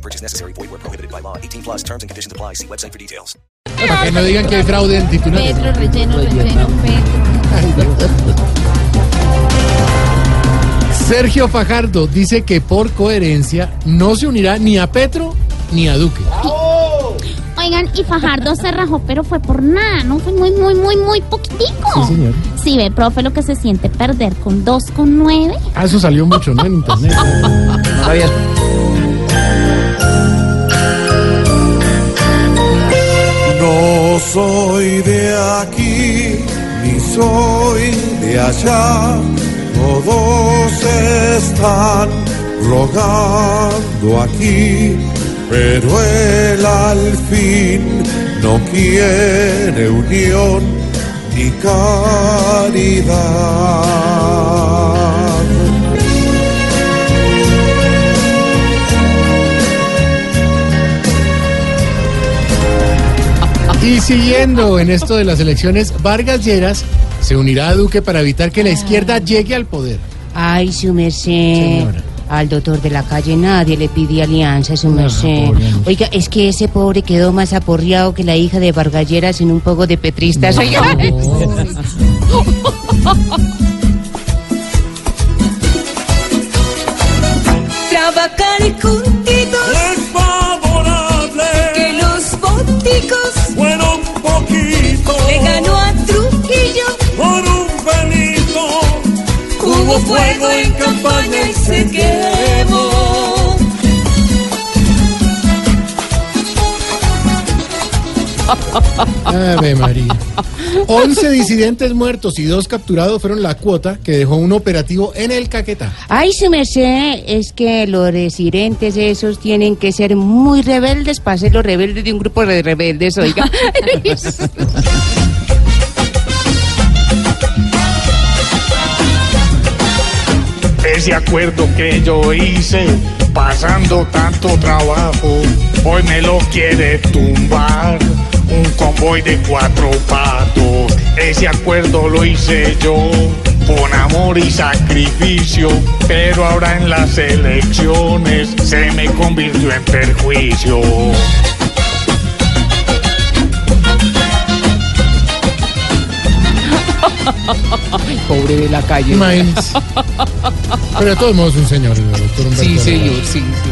No purchase necessary. Void where prohibited by law. 18 plus terms and conditions apply. See website for details. Para que no digan que hay fraude en titulares. Petro, relleno, relleno, Petro. Sergio Fajardo dice que por coherencia no se unirá ni a Petro ni a Duque. Oigan, y Fajardo se rajó, pero fue por nada, ¿no? Fue muy, muy, muy, muy poquitico. Sí, señor. Sí, ve, profe, lo que se siente perder con 2,9. Ah, eso salió mucho, ¿no? En internet. No soy de allá. Todos están rogando aquí, pero él al fin no quiere unión ni caridad. Y siguiendo en esto de las elecciones, Vargas Lleras se unirá a Duque para evitar que la izquierda llegue al poder. Ay, su merced. Señora. Al doctor de la calle nadie le pide alianza, su merced. pobre hombre. Oiga, es que ese pobre quedó más aporreado que la hija de Vargalleras en un poco de petristas. Oiga. Trabajar Hubo fuego en campaña y se quemó. Ave María. 11 disidentes muertos y dos capturados fueron la cuota que dejó un operativo en el Caquetá. Ay, su merced, es que los residentes esos tienen que ser muy rebeldes para ser los rebeldes de un grupo de rebeldes, oiga. Ese acuerdo que yo hice, pasando tanto trabajo, hoy me lo quiere tumbar un convoy de cuatro patos. Ese acuerdo lo hice yo con amor y sacrificio, pero ahora en las elecciones se me convirtió en perjuicio. Pobre de la calle. Imagínense. Pero de todos modos un señor, el doctor Humberto Sí, señor, sí, sí.